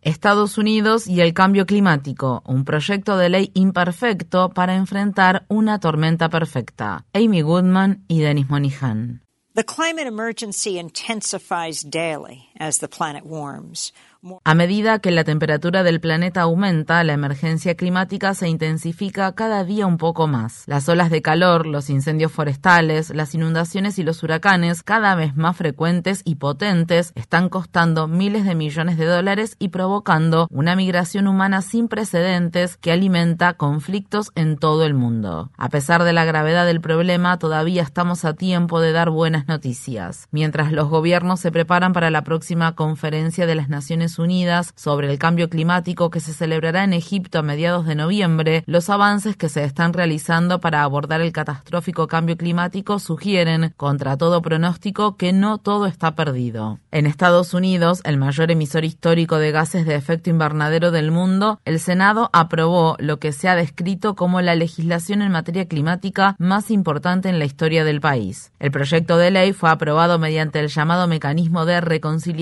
Estados Unidos y el cambio climático, un proyecto de ley imperfecto para enfrentar una tormenta perfecta. Amy Goodman y Dennis Monihan. The climate emergency intensifies daily A medida que la temperatura del planeta aumenta, la emergencia climática se intensifica cada día un poco más. Las olas de calor, los incendios forestales, las inundaciones y los huracanes, cada vez más frecuentes y potentes, están costando miles de millones de dólares y provocando una migración humana sin precedentes que alimenta conflictos en todo el mundo. A pesar de la gravedad del problema, todavía estamos a tiempo de dar buenas noticias. Mientras los gobiernos se preparan para la próxima conferencia de las Naciones Unidas sobre el cambio climático que se celebrará en Egipto a mediados de noviembre, los avances que se están realizando para abordar el catastrófico cambio climático sugieren, contra todo pronóstico, que no todo está perdido. En Estados Unidos, el mayor emisor histórico de gases de efecto invernadero del mundo, el Senado aprobó lo que se ha descrito como la legislación en materia climática más importante en la historia del país. El proyecto de ley fue aprobado mediante el llamado mecanismo de reconciliación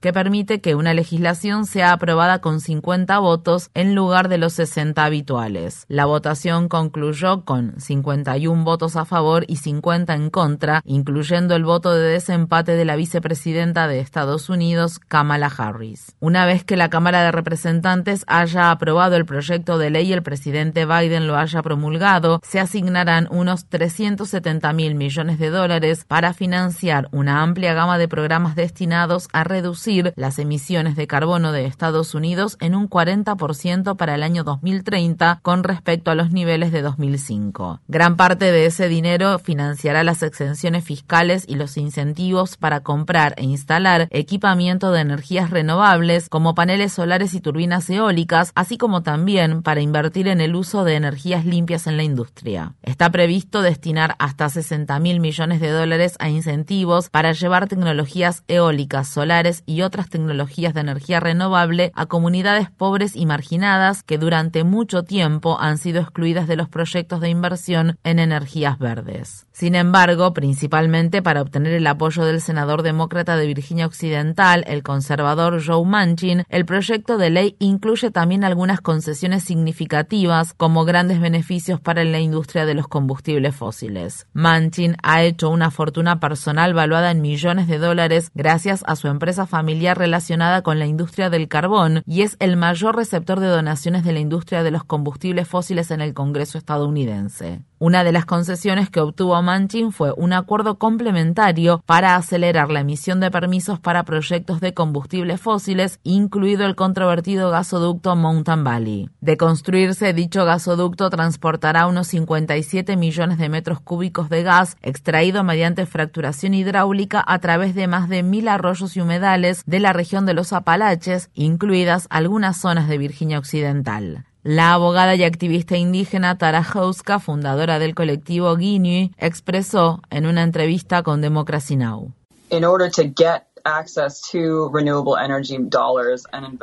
que permite que una legislación sea aprobada con 50 votos en lugar de los 60 habituales. La votación concluyó con 51 votos a favor y 50 en contra, incluyendo el voto de desempate de la vicepresidenta de Estados Unidos, Kamala Harris. Una vez que la Cámara de Representantes haya aprobado el proyecto de ley y el presidente Biden lo haya promulgado, se asignarán unos 370 mil millones de dólares para financiar una amplia gama de programas destinados a reducir las emisiones de carbono de Estados Unidos en un 40% para el año 2030 con respecto a los niveles de 2005. Gran parte de ese dinero financiará las exenciones fiscales y los incentivos para comprar e instalar equipamiento de energías renovables como paneles solares y turbinas eólicas, así como también para invertir en el uso de energías limpias en la industria. Está previsto destinar hasta 60 mil millones de dólares a incentivos para llevar tecnologías eólicas, solares y otras tecnologías de energía renovable a comunidades pobres y marginadas que durante mucho tiempo han sido excluidas de los proyectos de inversión en energías verdes. Sin embargo, principalmente para obtener el apoyo del senador demócrata de Virginia Occidental, el conservador Joe Manchin, el proyecto de ley incluye también algunas concesiones significativas como grandes beneficios para la industria de los combustibles fósiles. Manchin ha hecho una fortuna personal valuada en millones de dólares gracias a su empresa familiar relacionada con la industria del carbón y es el mayor receptor de donaciones de la industria de los combustibles fósiles en el Congreso estadounidense. Una de las concesiones que obtuvo Manchin fue un acuerdo complementario para acelerar la emisión de permisos para proyectos de combustibles fósiles, incluido el controvertido gasoducto Mountain Valley. De construirse, dicho gasoducto transportará unos 57 millones de metros cúbicos de gas extraído mediante fracturación hidráulica a través de más de mil arroyos humedales de la región de los Apalaches, incluidas algunas zonas de Virginia Occidental. La abogada y activista indígena Tara Houska, fundadora del colectivo Guinea, expresó en una entrevista con Democracy Now!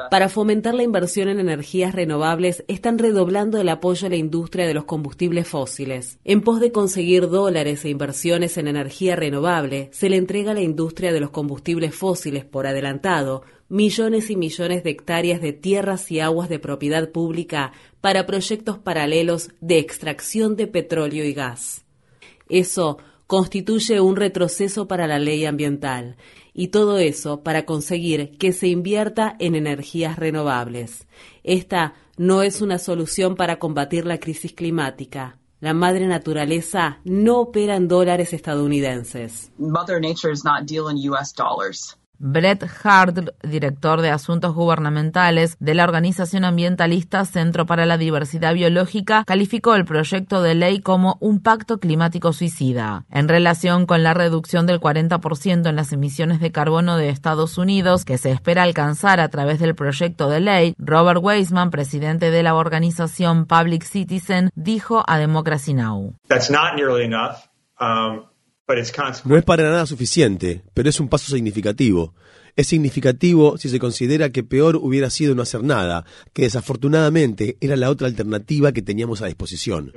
Para fomentar la inversión en energías renovables, están redoblando el apoyo a la industria de los combustibles fósiles. En pos de conseguir dólares e inversiones en energía renovable, se le entrega a la industria de los combustibles fósiles por adelantado millones y millones de hectáreas de tierras y aguas de propiedad pública para proyectos paralelos de extracción de petróleo y gas. Eso constituye un retroceso para la ley ambiental y todo eso para conseguir que se invierta en energías renovables. Esta no es una solución para combatir la crisis climática. La madre naturaleza no opera en dólares estadounidenses. Mother Nature does not US dollars. Brett Hard, director de Asuntos Gubernamentales de la organización ambientalista Centro para la Diversidad Biológica, calificó el proyecto de ley como un pacto climático suicida. En relación con la reducción del 40% en las emisiones de carbono de Estados Unidos que se espera alcanzar a través del proyecto de ley, Robert Weisman, presidente de la organización Public Citizen, dijo a Democracy Now! Um, no es para nada suficiente, pero es un paso significativo. Es significativo si se considera que peor hubiera sido no hacer nada, que desafortunadamente era la otra alternativa que teníamos a disposición.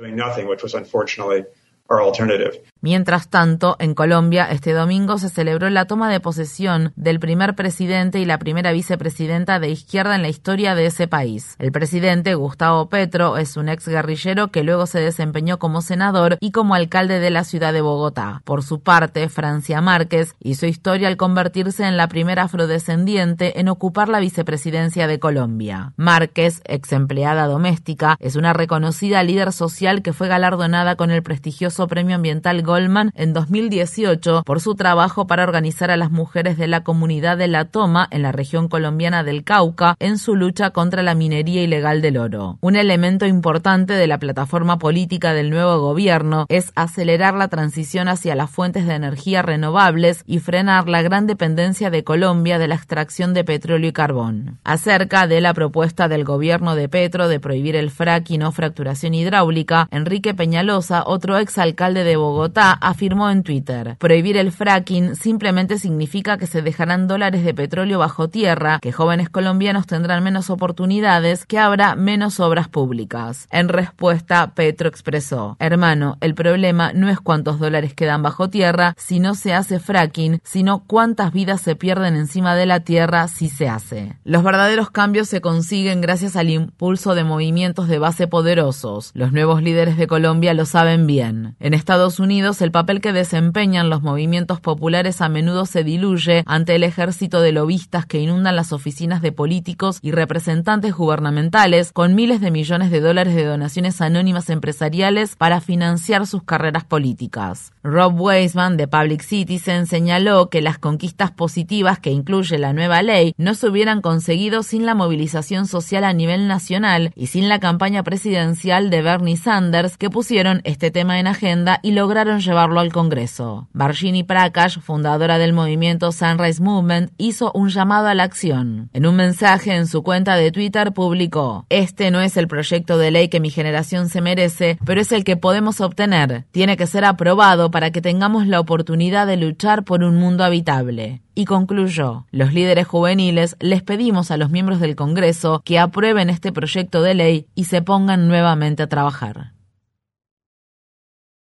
Mientras tanto, en Colombia, este domingo se celebró la toma de posesión del primer presidente y la primera vicepresidenta de izquierda en la historia de ese país. El presidente, Gustavo Petro, es un ex guerrillero que luego se desempeñó como senador y como alcalde de la ciudad de Bogotá. Por su parte, Francia Márquez hizo historia al convertirse en la primera afrodescendiente en ocupar la vicepresidencia de Colombia. Márquez, ex empleada doméstica, es una reconocida líder social que fue galardonada con el prestigioso Premio Ambiental Goldman en 2018 por su trabajo para organizar a las mujeres de la comunidad de La Toma en la región colombiana del Cauca en su lucha contra la minería ilegal del oro. Un elemento importante de la plataforma política del nuevo gobierno es acelerar la transición hacia las fuentes de energía renovables y frenar la gran dependencia de Colombia de la extracción de petróleo y carbón. Acerca de la propuesta del gobierno de Petro de prohibir el fracking o fracturación hidráulica, Enrique Peñalosa, otro exalcalde de Bogotá, afirmó en Twitter, prohibir el fracking simplemente significa que se dejarán dólares de petróleo bajo tierra, que jóvenes colombianos tendrán menos oportunidades, que habrá menos obras públicas. En respuesta, Petro expresó, hermano, el problema no es cuántos dólares quedan bajo tierra si no se hace fracking, sino cuántas vidas se pierden encima de la tierra si se hace. Los verdaderos cambios se consiguen gracias al impulso de movimientos de base poderosos. Los nuevos líderes de Colombia lo saben bien. En Estados Unidos, el papel que desempeñan los movimientos populares a menudo se diluye ante el ejército de lobistas que inundan las oficinas de políticos y representantes gubernamentales con miles de millones de dólares de donaciones anónimas empresariales para financiar sus carreras políticas. Rob Weisman de Public Citizen señaló que las conquistas positivas que incluye la nueva ley no se hubieran conseguido sin la movilización social a nivel nacional y sin la campaña presidencial de Bernie Sanders que pusieron este tema en agenda y lograron llevarlo al Congreso. Barshini Prakash, fundadora del movimiento Sunrise Movement, hizo un llamado a la acción. En un mensaje en su cuenta de Twitter publicó, Este no es el proyecto de ley que mi generación se merece, pero es el que podemos obtener. Tiene que ser aprobado para que tengamos la oportunidad de luchar por un mundo habitable y concluyó, los líderes juveniles les pedimos a los miembros del Congreso que aprueben este proyecto de ley y se pongan nuevamente a trabajar.